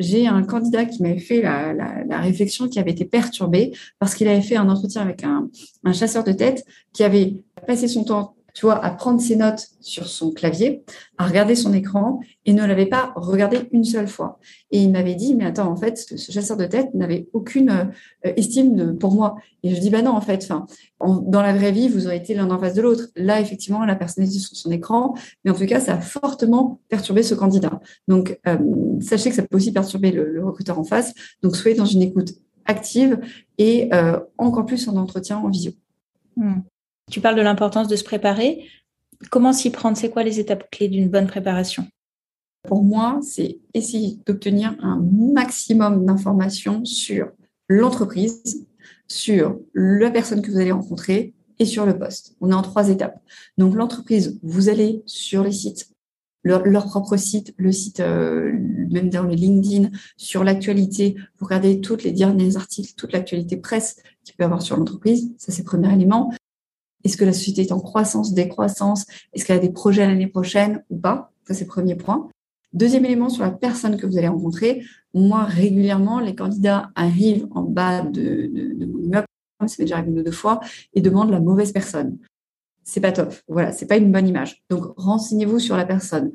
J'ai un candidat qui m'avait fait la, réflexion qui avait été perturbé parce qu'il avait fait un entretien avec un, un chasseur de tête qui avait passé son temps tu vois, à prendre ses notes sur son clavier, à regarder son écran et ne l'avait pas regardé une seule fois. Et il m'avait dit, mais attends, en fait, ce chasseur de tête n'avait aucune euh, estime pour moi. Et je dis, bah non, en fait, dans la vraie vie, vous aurez été l'un en face de l'autre. Là, effectivement, la personne était sur son écran, mais en tout cas, ça a fortement perturbé ce candidat. Donc, euh, sachez que ça peut aussi perturber le, recruteur en face. Donc, soyez dans une écoute active et euh, encore plus en entretien en visio. Hmm. Tu parles de l'importance de se préparer. Comment s'y prendre? C'est quoi les étapes clés d'une bonne préparation? Pour moi, c'est essayer d'obtenir un maximum d'informations sur l'entreprise, sur la personne que vous allez rencontrer et sur le poste. On est en trois étapes. Donc l'entreprise, vous allez sur les sites, leur, propre site, le site euh, même dans le LinkedIn, sur l'actualité, vous regardez tous les derniers articles, toute l'actualité presse qu'il peut y avoir sur l'entreprise. Ça, c'est le premier élément. Est-ce que la société est en croissance, décroissance? Est-ce qu'elle a des projets l'année prochaine ou pas? Ça, c'est le premier point. Deuxième élément sur la personne que vous allez rencontrer. Moi, régulièrement, les candidats arrivent en bas de, de, mon immeuble, ça m'est déjà arrivé une ou deux fois, et demandent la mauvaise personne. C'est pas top. Voilà, c'est pas une bonne image. Donc, renseignez-vous sur la personne.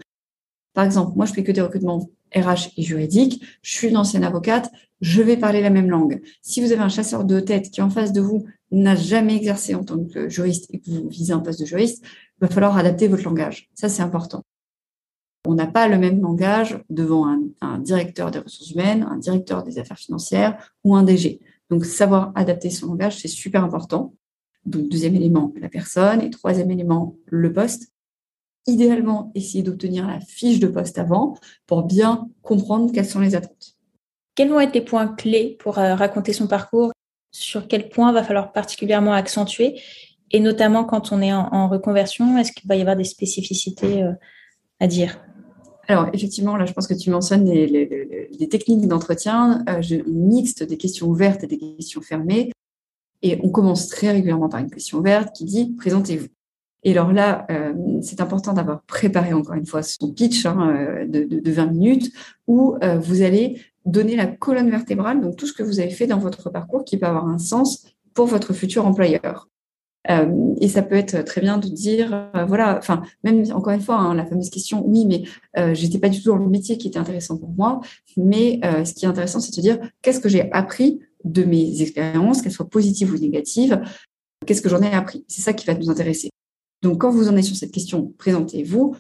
Par exemple, moi, je fais que des recrutements RH et juridiques. Je suis une ancienne avocate. Je vais parler la même langue. Si vous avez un chasseur de tête qui, en face de vous, n'a jamais exercé en tant que juriste et que vous visez un poste de juriste, il va falloir adapter votre langage. Ça, c'est important. On n'a pas le même langage devant un, directeur des ressources humaines, un directeur des affaires financières ou un DG. Donc, savoir adapter son langage, c'est super important. Donc, deuxième élément, la personne. Et troisième élément, le poste. Idéalement, essayer d'obtenir la fiche de poste avant pour bien comprendre quelles sont les attentes. Quels vont être les points clés pour euh, raconter son parcours? Sur quels points va falloir particulièrement accentuer Et notamment quand on est en, reconversion, est-ce qu'il va y avoir des spécificités euh, à dire? Alors, effectivement, là, je pense que tu mentionnes les, techniques d'entretien. Euh, on mixte des questions ouvertes et des questions fermées. Et on commence très régulièrement par une question ouverte qui dit présentez-vous. Et alors là, euh, c'est important d'avoir préparé encore une fois son pitch hein, de, de, 20 minutes où vous allez donner la colonne vertébrale, donc tout ce que vous avez fait dans votre parcours qui peut avoir un sens pour votre futur employeur. Euh, et ça peut être très bien de dire, euh, voilà, enfin, même encore une fois, hein, la fameuse question, oui, mais euh, j'étais pas du tout dans le métier qui était intéressant pour moi, mais ce qui est intéressant, c'est de dire, qu'est-ce que j'ai appris de mes expériences, qu'elles soient positives ou négatives, qu'est-ce que j'en ai appris? C'est ça qui va nous intéresser. Donc, quand vous en êtes sur cette question, présentez-vous,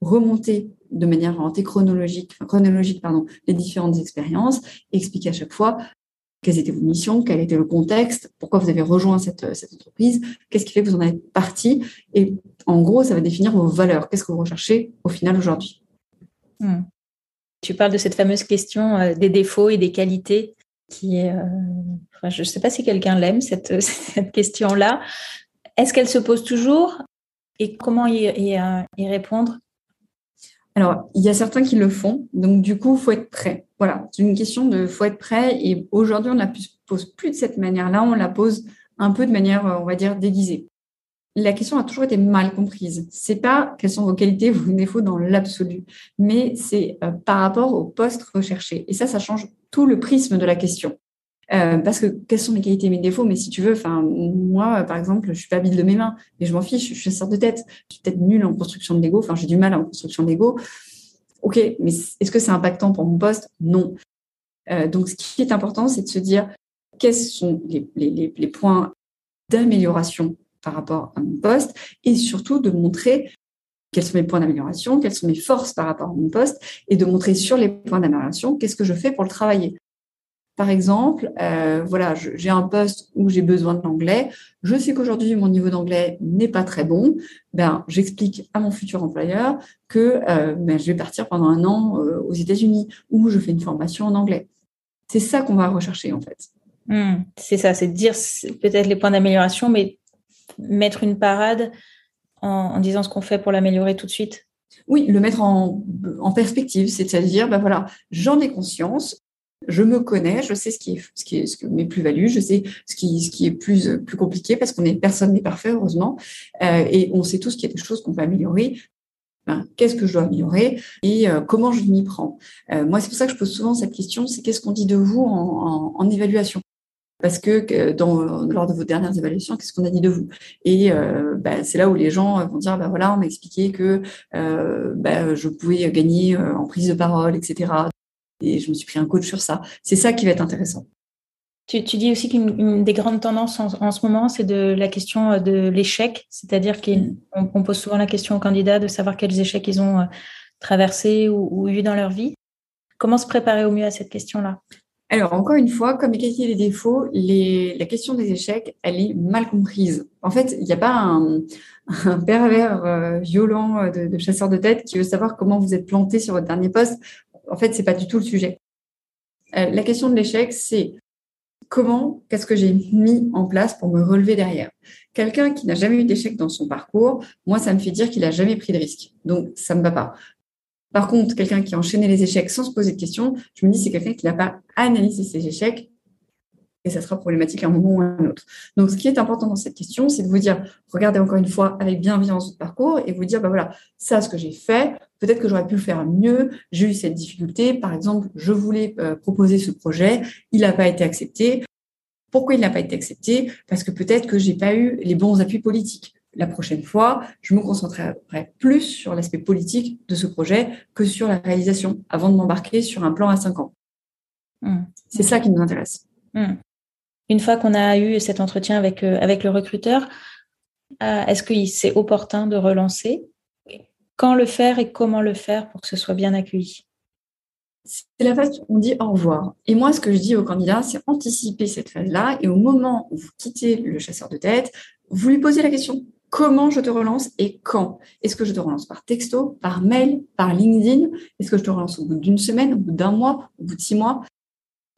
remontez de manière chronologique, chronologique pardon, les différentes expériences, expliquez à chaque fois quelles étaient vos missions, quel était le contexte, pourquoi vous avez rejoint cette, cette entreprise, qu'est-ce qui fait que vous en êtes parti. Et en gros, ça va définir vos valeurs. Qu'est-ce que vous recherchez au final aujourd'hui hmm. Tu parles de cette fameuse question euh, des défauts et des qualités qui est, euh, je ne sais pas si quelqu'un l'aime, cette, question-là. Est-ce qu'elle se pose toujours et comment y, y répondre? Alors, il y a certains qui le font, donc du coup, faut être prêt. Voilà, c'est une question de faut être prêt. Et aujourd'hui, on ne la pose plus de cette manière-là, on la pose un peu de manière, on va dire, déguisée. La question a toujours été mal comprise. C'est pas quelles sont vos qualités, vos défauts dans l'absolu, mais c'est euh, par rapport au poste recherché. Et ça, ça change tout le prisme de la question. Euh, parce que quelles sont mes qualités, mes défauts? Mais si tu veux, enfin moi, par exemple, je suis pas habile de mes mains, mais je m'en fiche. Je suis sorte de tête. Je suis peut-être nulle en construction de Lego. Enfin, j'ai du mal en construction de Lego. Ok, mais est-ce que c'est impactant pour mon poste? Non. Euh, donc, ce qui est important, c'est de se dire quels sont les points d'amélioration par rapport à mon poste et surtout de montrer quels sont mes points d'amélioration, quelles sont mes forces par rapport à mon poste et de montrer sur les points d'amélioration qu'est-ce que je fais pour le travailler. Par exemple, euh, voilà, j'ai un poste où j'ai besoin de l'anglais. Je sais qu'aujourd'hui mon niveau d'anglais n'est pas très bon. Ben, j'explique à mon futur employeur que euh, ben, je vais partir pendant un an euh, aux États-Unis où je fais une formation en anglais. C'est ça qu'on va rechercher en fait. Hmm, c'est ça, c'est dire peut-être les points d'amélioration, mais mettre une parade en, en disant ce qu'on fait pour l'améliorer tout de suite. Oui, le mettre en, en perspective, c'est-à-dire, ben voilà, j'en ai conscience, je me connais, je sais ce qui est, ce que mes plus-values, je sais ce qui, ce qui est plus, plus compliqué parce qu'on est, personne n'est parfait, heureusement. Euh, et on sait tous qu'il y a des choses qu'on peut améliorer. Ben, qu'est-ce que je dois améliorer et euh, comment je m'y prends? Euh, moi, c'est pour ça que je pose souvent cette question, c'est qu'est-ce qu'on dit de vous en, en, évaluation? Parce que lors de vos dernières évaluations, qu'est-ce qu'on a dit de vous? Et ben, c'est là où les gens vont dire, ben voilà, on m'a expliqué que ben, je pouvais gagner en prise de parole, etc et je me suis pris un coach sur ça. C'est ça qui va être intéressant. Tu, dis aussi qu'une des grandes tendances en, ce moment, c'est de la question euh, de l'échec, c'est-à-dire qu'on pose souvent la question aux candidats de savoir quels échecs ils ont euh, traversés ou, eu dans leur vie. Comment se préparer au mieux à cette question-là? Alors, encore une fois, comme les qualités et les défauts, la question des échecs, elle est mal comprise. En fait, il n'y a pas un, pervers euh, violent de, de, chasseur de tête qui veut savoir comment vous êtes planté sur votre dernier poste en fait, c'est pas du tout le sujet. Euh, la question de l'échec, c'est comment, qu'est-ce que j'ai mis en place pour me relever derrière? Quelqu'un qui n'a jamais eu d'échec dans son parcours, moi, ça me fait dire qu'il n'a jamais pris de risque. Donc, ça ne me va pas. Par contre, quelqu'un qui a enchaîné les échecs sans se poser de questions, je me dis c'est quelqu'un qui n'a pas analysé ses échecs et ça sera problématique à un moment ou à un autre. Donc, ce qui est important dans cette question, c'est de vous dire, regardez encore une fois avec bienveillance votre parcours et vous dire, bah voilà, ça, ce que j'ai fait, peut-être que j'aurais pu le faire mieux, j'ai eu cette difficulté, par exemple, je voulais euh, proposer ce projet, il n'a pas été accepté. Pourquoi il n'a pas été accepté? Parce que peut-être que j'ai pas eu les bons appuis politiques. La prochaine fois, je me concentrerai plus sur l'aspect politique de ce projet que sur la réalisation avant de m'embarquer sur un plan à cinq ans. Mmh. C'est ça qui nous intéresse. Mmh. Une fois qu'on a eu cet entretien avec, euh, avec le recruteur, euh, est-ce que c'est opportun de relancer? Quand le faire et comment le faire pour que ce soit bien accueilli c'est la phase où on dit au revoir. Et moi, ce que je dis aux candidats, c'est anticiper cette phase-là. Et au moment où vous quittez le chasseur de tête, vous lui posez la question comment je te relance et quand? Est-ce que je te relance par texto, par mail, par LinkedIn? Est-ce que je te relance au bout d'une semaine, au bout d'un mois, au bout de six mois?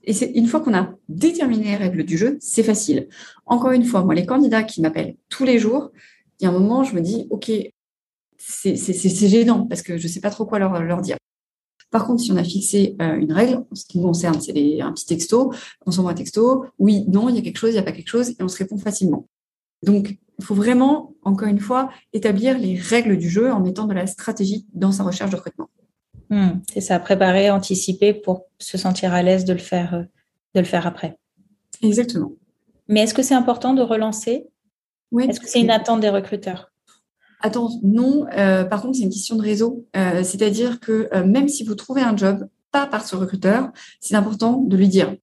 Et c'est une fois qu'on a déterminé les règles du jeu, c'est facile. Encore une fois, moi, les candidats qui m'appellent tous les jours, il y a un moment, je me dis, OK, c'est gênant parce que je ne sais pas trop quoi leur, leur dire. Par contre, si on a fixé euh, une règle, ce qui nous concerne, c'est un petit texto, on s'envoie un texto, oui, non, il y a quelque chose, il n'y a pas quelque chose, et on se répond facilement. Donc, il faut vraiment, encore une fois, établir les règles du jeu en mettant de la stratégie dans sa recherche de recrutement. Hmm, c'est ça, préparer, anticiper pour se sentir à l'aise de le faire, euh, de le faire après. Exactement. Mais est-ce que c'est important de relancer? Oui. Est-ce que c'est une attente des recruteurs? Attends, non. Euh, par contre, c'est une question de réseau. Euh, c'est-à-dire que euh, même si vous trouvez un job, pas par ce recruteur, c'est important de lui dire.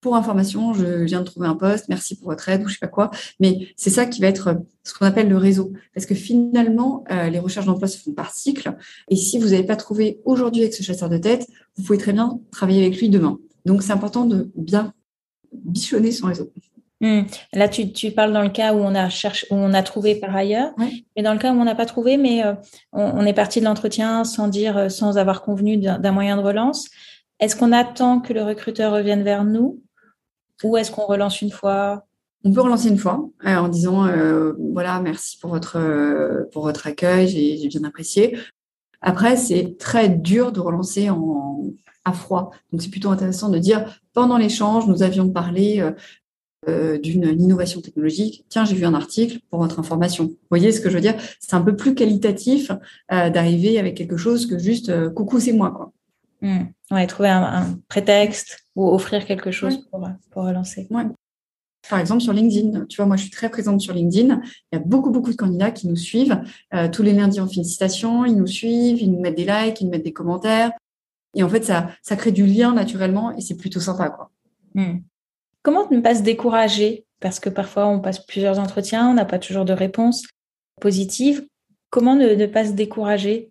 Pour information, je viens de trouver un poste, merci pour votre aide ou je sais pas quoi. Mais c'est ça qui va être ce qu'on appelle le réseau. Parce que finalement, les recherches d'emploi se font par cycle. Et si vous n'avez pas trouvé aujourd'hui avec ce chasseur de tête, vous pouvez très bien travailler avec lui demain. Donc, c'est important de bien bichonner son réseau. Hmm. Là, tu, parles dans le cas où on a cherché, où on a trouvé par ailleurs, mais dans le cas où on n'a pas trouvé, mais euh, on, est parti de l'entretien sans dire, euh, sans avoir convenu d'un moyen de relance. Est-ce qu'on attend que le recruteur revienne vers nous, ou est-ce qu'on relance une fois? On peut relancer une fois euh, en disant, voilà, merci pour votre pour votre accueil, j'ai bien apprécié. Après, c'est très dur de relancer en, à froid. Donc, c'est plutôt intéressant de dire, pendant l'échange, nous avions parlé euh, d'une innovation technologique. Tiens, j'ai vu un article pour votre information. Vous voyez ce que je veux dire? C'est un peu plus qualitatif euh, d'arriver avec quelque chose que juste euh, coucou, c'est moi. Quoi. Mmh. Ouais, trouver un, prétexte ou offrir quelque chose pour, pour relancer. Ouais. Par exemple, sur LinkedIn, tu vois, moi, je suis très présente sur LinkedIn. Il y a beaucoup, beaucoup de candidats qui nous suivent. tous les lundis, on fait une citation, ils nous suivent, ils nous mettent des likes, ils nous mettent des commentaires. Et en fait, ça, ça crée du lien naturellement et c'est plutôt sympa, quoi. Mmh. Comment ne pas se décourager? Parce que parfois, on passe plusieurs entretiens, on n'a pas toujours de réponse positive. Comment ne, pas se décourager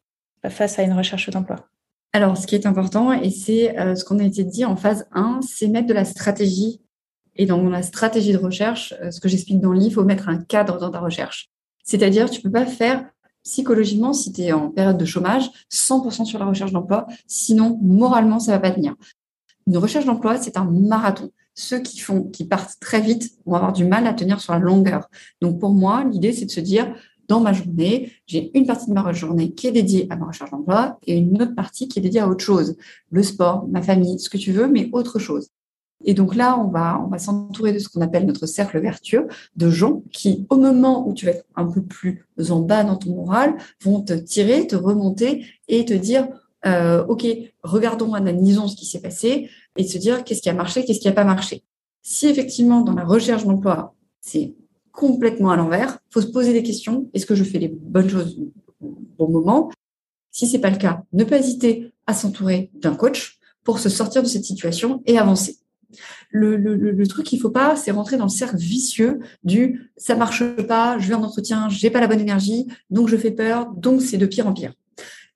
face à une recherche d'emploi? Alors, ce qui est important, et c'est euh, ce qu'on a été dit en phase 1, c'est mettre de la stratégie. Et dans la stratégie de recherche, euh, ce que j'explique dans le livre, il faut mettre un cadre dans ta recherche. C'est-à-dire, tu ne peux pas faire psychologiquement, si tu es en période de chômage, 100% sur la recherche d'emploi, sinon, moralement, ça ne va pas tenir. Une recherche d'emploi, c'est un marathon ceux qui font, qui partent très vite vont avoir du mal à tenir sur la longueur. Donc pour moi, l'idée c'est de se dire dans ma journée, j'ai une partie de ma journée qui est dédiée à ma recherche d'emploi et une autre partie qui est dédiée à autre chose, le sport, ma famille, ce que tu veux, mais autre chose. Et donc là, on va, on va s'entourer de ce qu'on appelle notre cercle vertueux, de gens qui, au moment où tu vas être un peu plus en bas dans ton moral, vont te tirer, te remonter et te dire, euh, OK, regardons, analysons ce qui s'est passé et se dire qu'est-ce qui a marché, qu'est-ce qui n'a pas marché. Si effectivement, dans la recherche d'emploi, c'est complètement à l'envers, faut se poser des questions. Est-ce que je fais les bonnes choses au bon moment? Si c'est pas le cas, ne pas hésiter à s'entourer d'un coach pour se sortir de cette situation et avancer. Le, le, le truc qu'il faut pas, c'est rentrer dans le cercle vicieux du ça marche pas, je vais en entretien, j'ai pas la bonne énergie, donc je fais peur, donc c'est de pire en pire.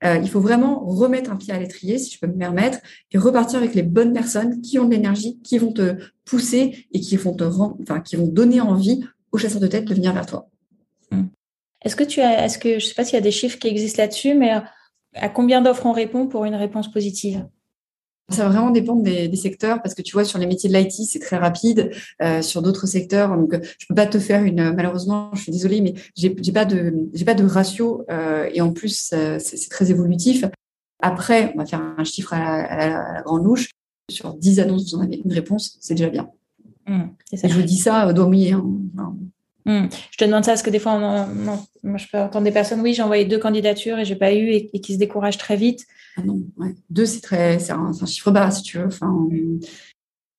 Euh, il faut vraiment remettre un pied à l'étrier, si je peux me permettre, et repartir avec les bonnes personnes qui ont de l'énergie, qui vont te pousser et qui vont te enfin, qui vont donner envie aux chasseurs de tête de venir vers toi. Hmm. Est-ce que tu as, est-ce que je sais pas s'il y a des chiffres qui existent là-dessus, mais à combien d'offres on répond pour une réponse positive? Ça va vraiment dépendre des, secteurs parce que tu vois sur les métiers de l'IT c'est très rapide, euh, sur d'autres secteurs donc je peux pas te faire une malheureusement je suis désolée mais j'ai j'ai pas de j'ai pas de ratio euh, et en plus c'est très évolutif. Après on va faire un chiffre à la, grande louche sur 10 annonces vous en avez une réponse c'est déjà bien. Mmh, je vous dis ça doigt mouillé. Hein. Hmm. Je te demande ça parce que des fois, moi, je peux entendre des personnes, oui, j'ai envoyé deux candidatures et j'ai pas eu et, qui se découragent très vite. Ah non, deux, c'est très, c'est un, chiffre bas, si tu veux. Enfin,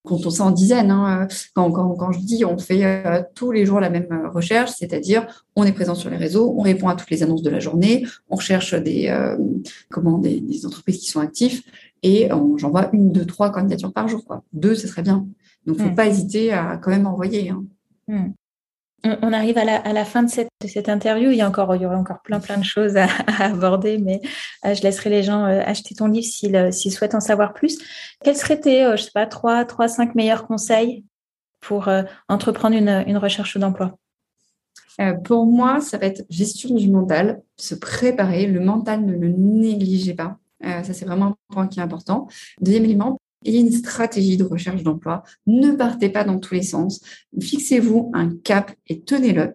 quand on en dizaines. Hein. Quand, quand, je dis on fait euh, tous les jours la même euh, recherche, c'est-à-dire on est présent sur les réseaux, on répond à toutes les annonces de la journée, on recherche des, euh, comment, des, entreprises qui sont actives et j'envoie une, deux, trois candidatures par jour. Quoi. Deux, ce serait bien. Donc, il ne faut hmm. pas hésiter à quand même envoyer. Hein. Hmm on, arrive à la, fin de cette, interview. Il y, a encore, il y aurait encore plein, plein de choses à, aborder, mais euh, je laisserai les gens euh, acheter ton livre euh, s'ils souhaitent en savoir plus. Quels seraient tes, je sais pas, trois, trois, cinq meilleurs conseils pour entreprendre une, recherche d'emploi? Pour moi, ça va être gestion du mental, se préparer. Le mental, ne le négligez pas. ça, c'est vraiment un point qui est important. Deuxième élément, ayez une stratégie de recherche d'emploi. Ne partez pas dans tous les sens. Fixez-vous un cap et tenez-le.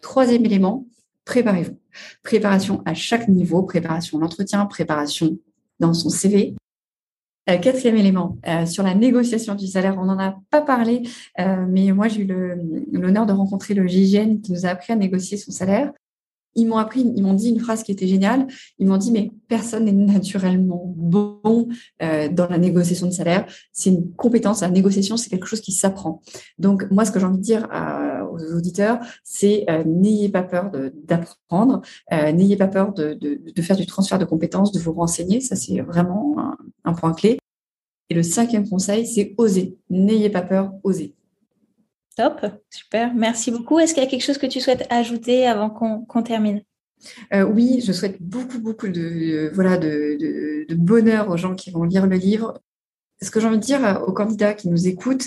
Troisième élément, préparez-vous. Préparation à chaque niveau, préparation l'entretien, préparation dans son CV. Euh, quatrième élément, euh, sur la négociation du salaire, on n'en a pas parlé, euh, mais moi j'ai eu l'honneur de rencontrer le GIGN qui nous a appris à négocier son salaire ils m'ont appris, ils m'ont dit une phrase qui était géniale. Ils m'ont dit mais personne n'est naturellement bon euh, dans la négociation de salaire. C'est une compétence. La négociation, c'est quelque chose qui s'apprend. Donc moi, ce que j'ai envie de dire aux auditeurs, c'est euh, n'ayez pas peur d'apprendre, euh, n'ayez pas peur de, faire du transfert de compétences, de vous renseigner. Ça, c'est vraiment un, un point clé. Et le cinquième conseil, c'est oser. N'ayez pas peur, osez. Top, super. Merci beaucoup. Est-ce qu'il y a quelque chose que tu souhaites ajouter avant qu'on termine? Euh, oui, je souhaite beaucoup, beaucoup de, voilà, de, bonheur aux gens qui vont lire le livre. Ce que j'ai envie de dire aux candidats qui nous écoutent,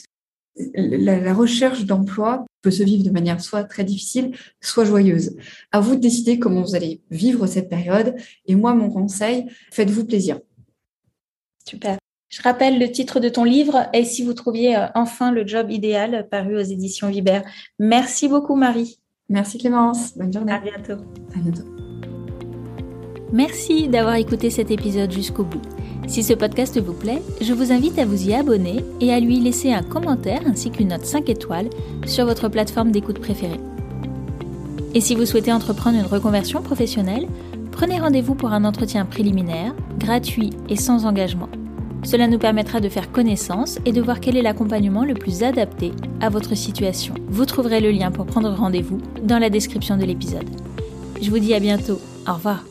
la, recherche d'emploi peut se vivre de manière soit très difficile, soit joyeuse. À vous de décider comment vous allez vivre cette période. Et moi, mon conseil, faites-vous plaisir. Super. Je rappelle le titre de ton livre Et si vous trouviez euh, enfin le job idéal paru aux éditions Vibert. Merci beaucoup Marie. Merci Clémence. Bonne journée. À bientôt. À bientôt. Merci d'avoir écouté cet épisode jusqu'au bout. Si ce podcast vous plaît, je vous invite à vous y abonner et à lui laisser un commentaire ainsi qu'une note 5 étoiles sur votre plateforme d'écoute préférée. Et si vous souhaitez entreprendre une reconversion professionnelle, prenez rendez-vous pour un entretien préliminaire, gratuit et sans engagement. Cela nous permettra de faire connaissance et de voir quel est l'accompagnement le plus adapté à votre situation. Vous trouverez le lien pour prendre rendez-vous dans la description de l'épisode. Je vous dis à bientôt. Au revoir.